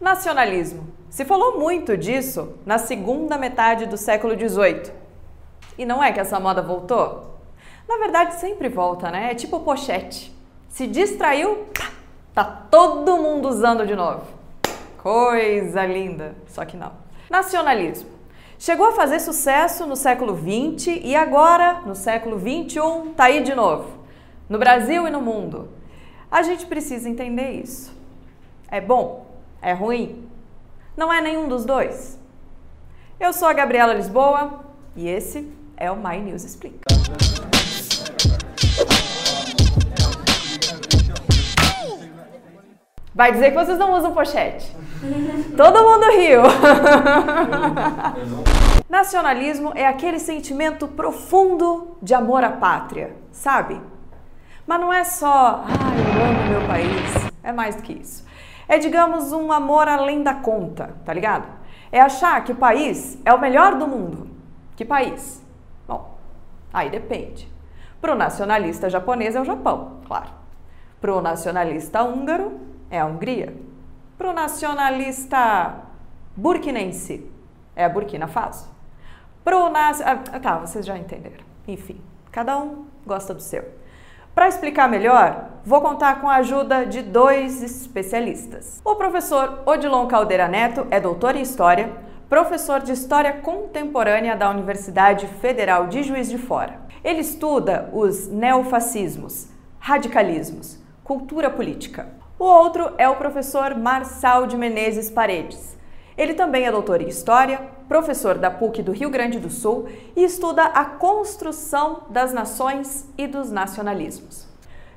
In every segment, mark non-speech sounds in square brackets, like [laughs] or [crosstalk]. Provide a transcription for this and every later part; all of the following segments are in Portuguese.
Nacionalismo. Se falou muito disso na segunda metade do século XVIII. E não é que essa moda voltou? Na verdade, sempre volta, né? É tipo pochete. Se distraiu, tá todo mundo usando de novo. Coisa linda, só que não. Nacionalismo. Chegou a fazer sucesso no século XX e agora, no século XXI, tá aí de novo. No Brasil e no mundo. A gente precisa entender isso. É bom? É ruim? Não é nenhum dos dois. Eu sou a Gabriela Lisboa e esse é o My News Explica. Vai dizer que vocês não usam pochete. [laughs] Todo mundo riu. [laughs] Nacionalismo é aquele sentimento profundo de amor à pátria, sabe? Mas não é só, ah, eu amo meu país. É mais do que isso. É, digamos, um amor além da conta, tá ligado? É achar que o país é o melhor do mundo. Que país? Bom, aí depende. Pro nacionalista japonês é o Japão, claro. Pro nacionalista húngaro é a Hungria. Pro nacionalista burkinense é a Burkina Faso. Pro nas... Ah, tá, vocês já entenderam. Enfim, cada um gosta do seu. Para explicar melhor, vou contar com a ajuda de dois especialistas. O professor Odilon Caldeira Neto é doutor em História, professor de História Contemporânea da Universidade Federal de Juiz de Fora. Ele estuda os neofascismos, radicalismos, cultura política. O outro é o professor Marçal de Menezes Paredes. Ele também é doutor em História, professor da PUC do Rio Grande do Sul e estuda a construção das nações e dos nacionalismos.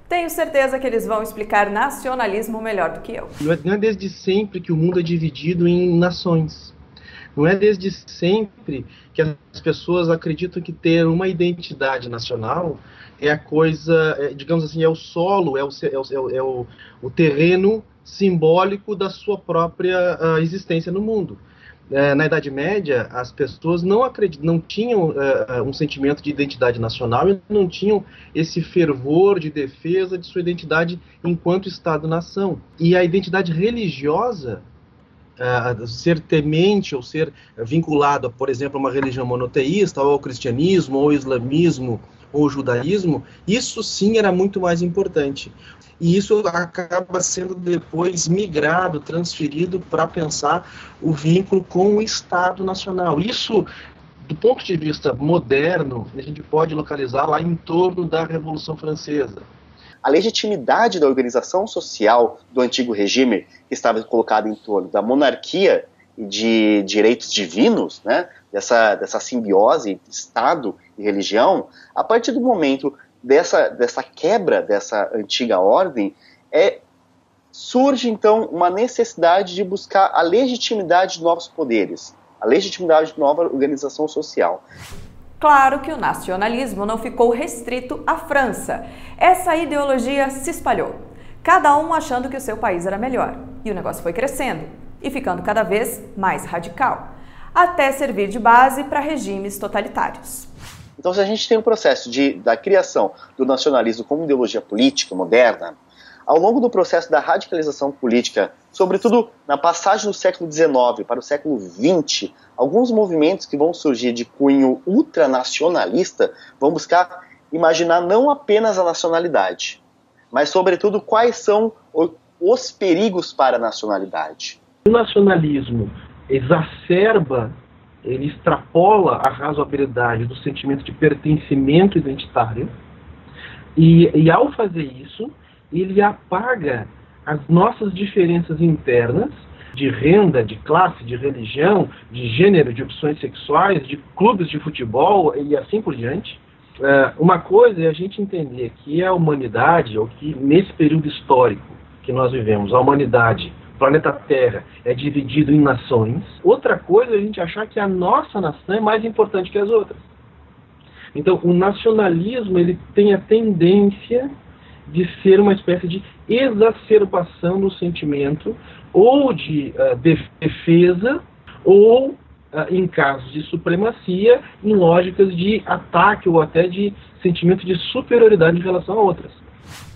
Tenho certeza que eles vão explicar nacionalismo melhor do que eu. Não é desde sempre que o mundo é dividido em nações. Não é desde sempre que as pessoas acreditam que ter uma identidade nacional é a coisa, é, digamos assim, é o solo, é o, é o, é o, o terreno simbólico da sua própria uh, existência no mundo. É, na Idade Média, as pessoas não não tinham uh, um sentimento de identidade nacional e não tinham esse fervor de defesa de sua identidade enquanto Estado-nação. E a identidade religiosa, uh, ser temente ou ser vinculado, por exemplo, a uma religião monoteísta, ou ao cristianismo, ou ao islamismo, ou judaísmo, isso sim era muito mais importante. E isso acaba sendo depois migrado, transferido para pensar o vínculo com o Estado Nacional. Isso, do ponto de vista moderno, a gente pode localizar lá em torno da Revolução Francesa. A legitimidade da organização social do antigo regime, que estava colocada em torno da monarquia de direitos divinos, né, dessa, dessa simbiose Estado e religião, a partir do momento dessa, dessa quebra dessa antiga ordem, é, surge então uma necessidade de buscar a legitimidade de novos poderes, a legitimidade de nova organização social. Claro que o nacionalismo não ficou restrito à França. Essa ideologia se espalhou, cada um achando que o seu país era melhor. E o negócio foi crescendo e ficando cada vez mais radical, até servir de base para regimes totalitários. Então, se a gente tem um processo de, da criação do nacionalismo como ideologia política moderna, ao longo do processo da radicalização política, sobretudo na passagem do século XIX para o século XX, alguns movimentos que vão surgir de cunho ultranacionalista vão buscar imaginar não apenas a nacionalidade, mas, sobretudo, quais são os perigos para a nacionalidade. O nacionalismo exacerba ele extrapola a razoabilidade do sentimento de pertencimento identitário e, e ao fazer isso, ele apaga as nossas diferenças internas de renda, de classe, de religião, de gênero, de opções sexuais, de clubes de futebol e assim por diante. Uh, uma coisa é a gente entender que a humanidade, ou que nesse período histórico que nós vivemos, a humanidade planeta Terra é dividido em nações. Outra coisa é a gente achar que a nossa nação é mais importante que as outras. Então, o nacionalismo ele tem a tendência de ser uma espécie de exacerbação no sentimento ou de uh, defesa ou, uh, em casos de supremacia, em lógicas de ataque ou até de sentimento de superioridade em relação a outras.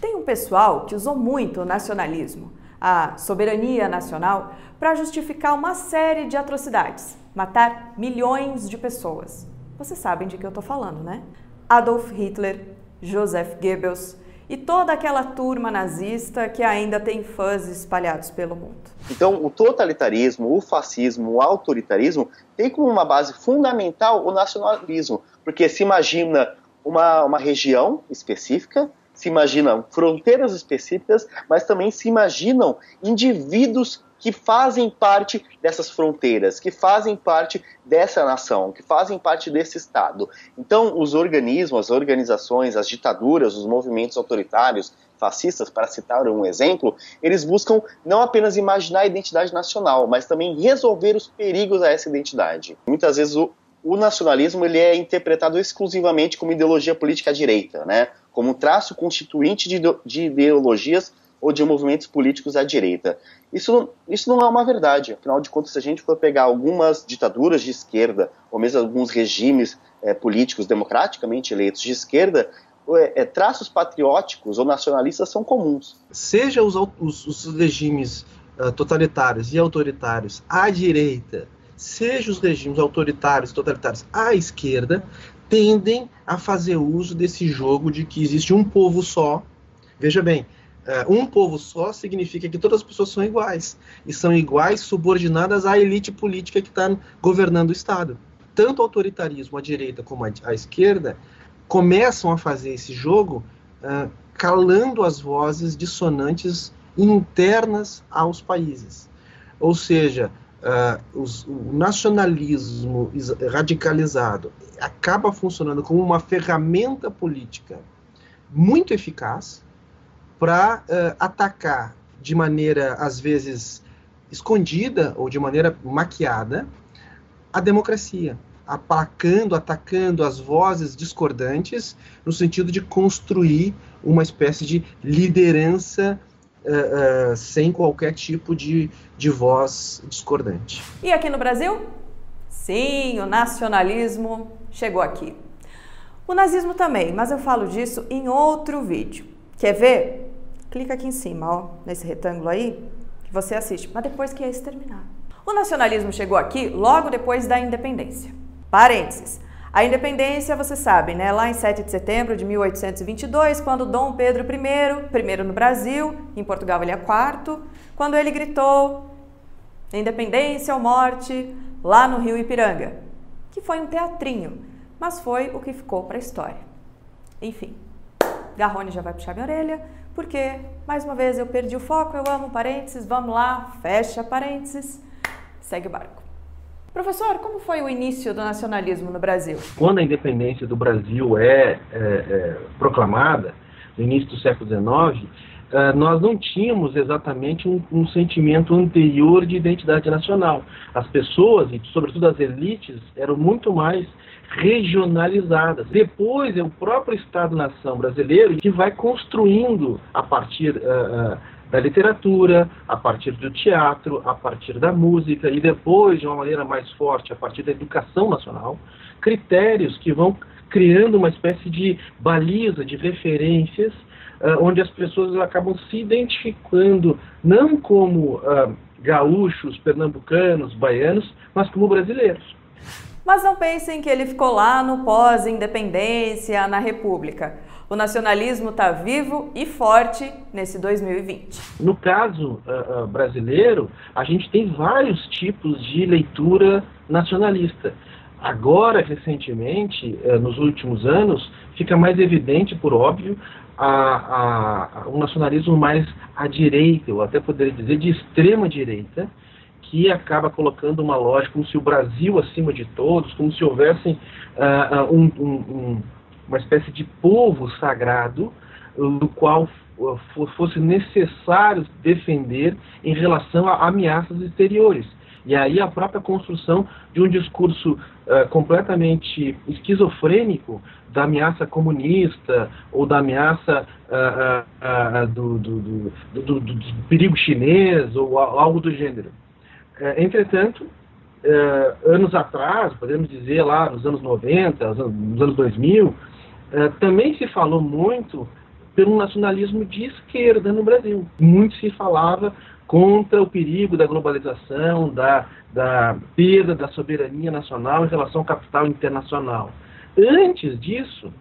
Tem um pessoal que usou muito o nacionalismo a soberania nacional, para justificar uma série de atrocidades, matar milhões de pessoas. Vocês sabem de que eu estou falando, né? Adolf Hitler, Joseph Goebbels e toda aquela turma nazista que ainda tem fãs espalhados pelo mundo. Então, o totalitarismo, o fascismo, o autoritarismo tem como uma base fundamental o nacionalismo, porque se imagina uma, uma região específica, se imaginam fronteiras específicas, mas também se imaginam indivíduos que fazem parte dessas fronteiras, que fazem parte dessa nação, que fazem parte desse Estado. Então, os organismos, as organizações, as ditaduras, os movimentos autoritários, fascistas, para citar um exemplo, eles buscam não apenas imaginar a identidade nacional, mas também resolver os perigos a essa identidade. Muitas vezes o, o nacionalismo ele é interpretado exclusivamente como ideologia política à direita, né? Como traço constituinte de, de ideologias ou de movimentos políticos à direita. Isso, isso não é uma verdade. Afinal de contas, se a gente for pegar algumas ditaduras de esquerda, ou mesmo alguns regimes é, políticos democraticamente eleitos de esquerda, é, é, traços patrióticos ou nacionalistas são comuns. Seja os, os, os regimes uh, totalitários e autoritários à direita, seja os regimes autoritários e totalitários à esquerda, tendem a fazer uso desse jogo de que existe um povo só. Veja bem, é, um povo só significa que todas as pessoas são iguais e são iguais subordinadas à elite política que está governando o Estado. Tanto o autoritarismo à direita como à esquerda começam a fazer esse jogo uh, calando as vozes dissonantes internas aos países. Ou seja, uh, os, o nacionalismo radicalizado acaba funcionando como uma ferramenta política muito eficaz para uh, atacar de maneira, às vezes, escondida ou de maneira maquiada a democracia, aplacando, atacando as vozes discordantes no sentido de construir uma espécie de liderança uh, sem qualquer tipo de, de voz discordante. E aqui no Brasil? Sim, o nacionalismo chegou aqui. O nazismo também, mas eu falo disso em outro vídeo. Quer ver? clica aqui em cima, ó, nesse retângulo aí, que você assiste, mas depois que esse terminar. O nacionalismo chegou aqui logo depois da independência. Parênteses. A independência, você sabe, né? Lá em 7 de setembro de 1822, quando Dom Pedro I, primeiro no Brasil, em Portugal ele é quarto, quando ele gritou independência ou morte lá no Rio Ipiranga, que foi um teatrinho, mas foi o que ficou para a história. Enfim, Garrone já vai puxar minha orelha, porque, mais uma vez, eu perdi o foco, eu amo parênteses, vamos lá, fecha parênteses, segue o barco. Professor, como foi o início do nacionalismo no Brasil? Quando a independência do Brasil é, é, é proclamada, no início do século XIX, Uh, nós não tínhamos exatamente um, um, sentimento anterior de identidade nacional. As pessoas, e sobretudo as elites, eram muito mais regionalizadas. Depois é o próprio Estado-nação brasileiro que vai construindo a partir uh, da literatura, a partir do teatro, a partir da música e depois, de uma maneira mais forte, a partir da educação nacional, critérios que vão criando uma espécie de baliza, de referências, uh, onde as pessoas acabam se identificando não como gaúchos, pernambucanos, baianos, mas como brasileiros. Mas não pensem que ele ficou lá no pós-independência, na República. O nacionalismo está vivo e forte nesse 2020. No caso uh, uh, brasileiro, a gente tem vários tipos de leitura nacionalista. Agora, recentemente, uh, nos últimos anos, fica mais evidente, por óbvio, a, a, um nacionalismo mais à direita, ou até poderia dizer de extrema direita, que acaba colocando uma lógica como se o Brasil acima de todos, como se houvesse uh, um, um, uma espécie de povo sagrado do qual fosse necessário defender em relação a ameaças exteriores. E aí a própria construção de um discurso uh, completamente esquizofrênico da ameaça comunista ou da ameaça uh, uh, do, do, do, do, perigo chinês ou algo do gênero. É, entretanto, é, anos atrás, podemos dizer lá nos anos 90, nos anos 2000, é, também se falou muito pelo nacionalismo de esquerda no Brasil. Muito se falava contra o perigo da globalização, da, da perda da soberania nacional em relação ao capital internacional. Antes disso,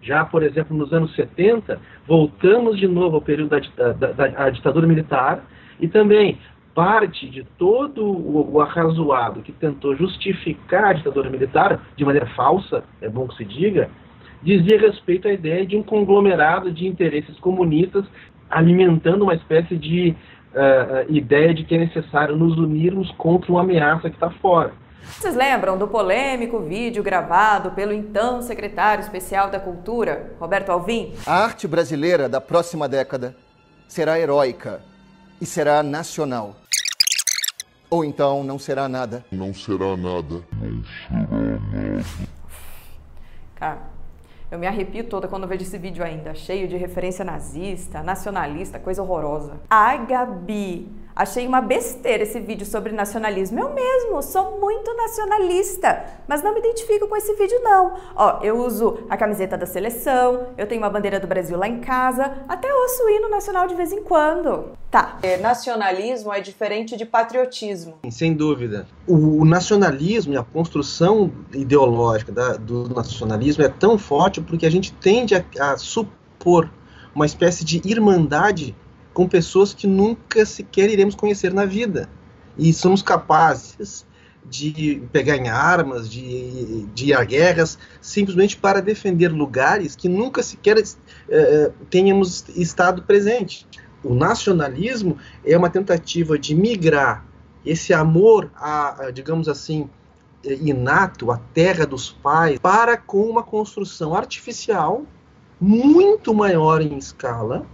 já, por exemplo, nos anos 70, voltamos de novo ao período da, da, da ditadura militar e também parte de todo o, o arrazoado que tentou justificar a ditadura militar, de maneira falsa, é bom que se diga, dizia respeito à ideia de um conglomerado de interesses comunistas alimentando uma espécie de uh, ideia de que é necessário nos unirmos contra uma ameaça que está fora. Vocês lembram do polêmico vídeo gravado pelo então secretário especial da Cultura, Roberto Alvim? A arte brasileira da próxima década será heróica e será nacional. Ou então não será nada. Não será nada. Não será nada. Eu me arrepio toda quando vejo esse vídeo ainda, cheio de referência nazista, nacionalista, coisa horrorosa. Ai, Gabi, Achei uma besteira esse vídeo sobre nacionalismo. Eu mesmo sou muito nacionalista, mas não me identifico com esse vídeo não. Ó, eu uso a camiseta da seleção, eu tenho uma bandeira do Brasil lá em casa, até ouço o hino nacional de vez em quando. Tá. É, nacionalismo é diferente de patriotismo. Sem dúvida. O nacionalismo e a construção ideológica da, do nacionalismo é tão forte porque a gente tende a, a supor uma espécie de irmandade com pessoas que nunca sequer iremos conhecer na vida. E somos capazes de pegar em armas, de, de ir a guerras, simplesmente para defender lugares que nunca sequer uh, tenhamos estado presente. O nacionalismo é uma tentativa de migrar esse amor, a, a digamos assim, inato, a terra dos pais, para com uma construção artificial muito maior em escala,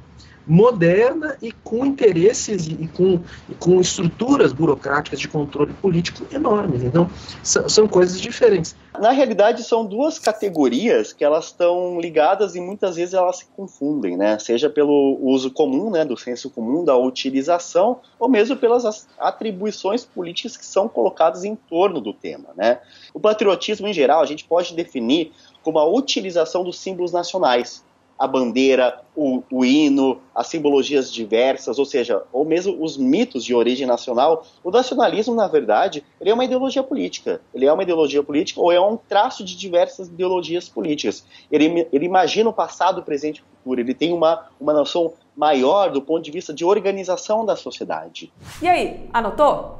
moderna e com interesses e com, e com estruturas burocráticas de controle político enormes. Então, são, são coisas diferentes. Na realidade, são duas categorias que elas estão ligadas e muitas vezes elas se confundem, né? Seja pelo uso comum, né, do senso comum, da utilização, ou mesmo pelas atribuições políticas que são colocadas em torno do tema, né? O patriotismo, em geral, a gente pode definir como a utilização dos símbolos nacionais, a bandeira, o, o, hino, as simbologias diversas, ou seja, ou mesmo os mitos de origem nacional. O nacionalismo, na verdade, ele é uma ideologia política. Ele é uma ideologia política ou é um traço de diversas ideologias políticas. Ele, ele imagina o passado, o presente e o futuro. Ele tem uma, uma noção maior do ponto de vista de organização da sociedade. E aí, anotou?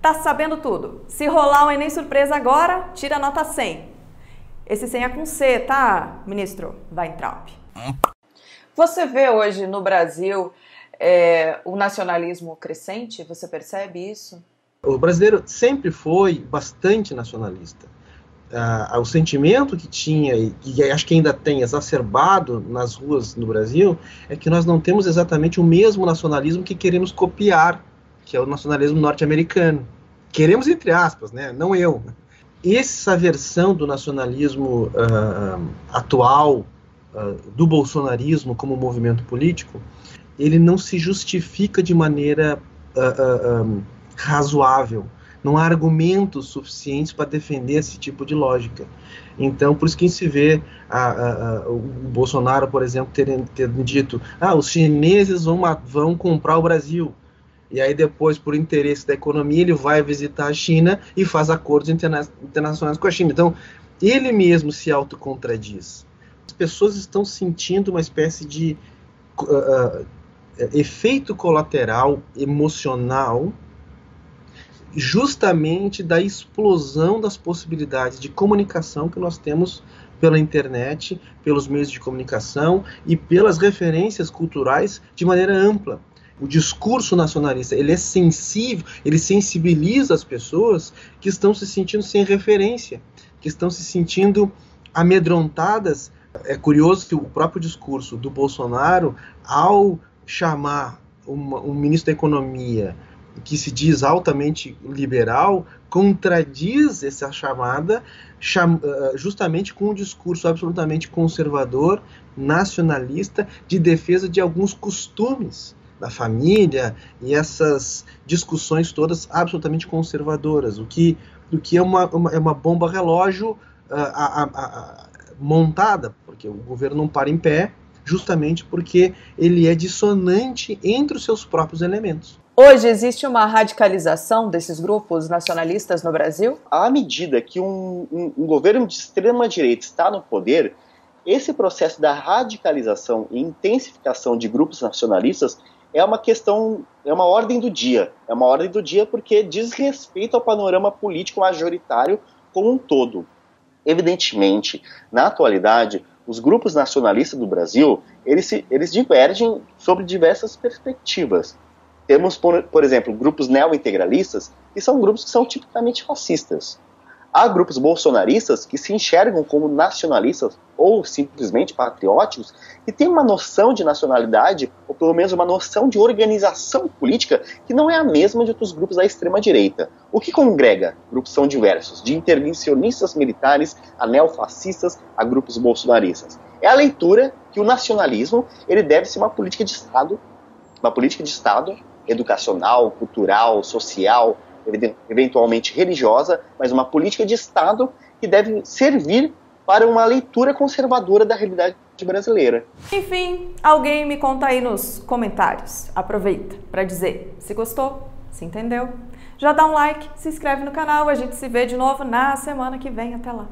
Tá sabendo tudo. Se rolar um Enem surpresa agora, tira a nota 100. Esse 100 é com C, tá, ministro? Trump. Você vê hoje no Brasil é, o nacionalismo crescente? Você percebe isso? O brasileiro sempre foi bastante nacionalista. Ah, o sentimento que tinha, e, e acho que ainda tem exacerbado nas ruas no Brasil, é que nós não temos exatamente o mesmo nacionalismo que queremos copiar, que é o nacionalismo norte-americano. Queremos, entre aspas, né? não eu. Essa versão do nacionalismo uh, atual, uh, do bolsonarismo como movimento político, ele não se justifica de maneira uh, um, razoável. Não há argumentos suficientes para defender esse tipo de lógica. Então, por isso que se vê a, a, a, o Bolsonaro, por exemplo, ter, ter dito: ah, os chineses vão, vão comprar o Brasil. E aí depois, por interesse da economia, ele vai visitar a China e faz acordos interna internacionais com a China. Então, ele mesmo se autocontradis pessoas estão sentindo uma espécie de uh, efeito colateral emocional justamente da explosão das possibilidades de comunicação que nós temos pela internet, pelos meios de comunicação e pelas referências culturais de maneira ampla. O discurso nacionalista, ele é sensível, ele sensibiliza as pessoas que estão se sentindo sem referência, que estão se sentindo amedrontadas é curioso que o próprio discurso do Bolsonaro, ao chamar uma, um ministro da Economia que se diz altamente liberal, contradiz essa chamada cham, uh, justamente com um discurso absolutamente conservador, nacionalista, de defesa de alguns costumes da família e essas discussões todas absolutamente conservadoras, o que, o que é, uma, uma é uma bomba relógio uh, a, a, a, montada, porque o governo não para em pé, justamente porque ele é dissonante entre os seus próprios elementos. Hoje existe uma radicalização desses grupos nacionalistas no Brasil? À medida que um, um, um governo de extrema direita está no poder, esse processo da radicalização e intensificação de grupos nacionalistas é uma questão, é uma ordem do dia. É uma ordem do dia porque diz respeito ao panorama político majoritário como um todo. Evidentemente, na atualidade, os grupos nacionalistas do Brasil, eles, se, eles divergem sobre diversas perspectivas. Temos, por, por exemplo, grupos neo-integralistas, que são grupos que são tipicamente fascistas. Há grupos bolsonaristas que se enxergam como nacionalistas ou simplesmente patrióticos e têm uma noção de nacionalidade, ou pelo menos uma noção de organização política que não é a mesma de outros grupos da extrema-direita. O que congrega? Grupos são diversos, de intervencionistas militares a neofascistas a grupos bolsonaristas. É a leitura que o nacionalismo ele deve ser uma política de Estado, uma política de Estado educacional, cultural, social, eventualmente religiosa, mas uma política de Estado que deve servir para uma leitura conservadora da realidade brasileira. Enfim, alguém me conta aí nos comentários. Aproveita para dizer se gostou, se entendeu. Já dá um like, se inscreve no canal, a gente se vê de novo na semana que vem. Até lá.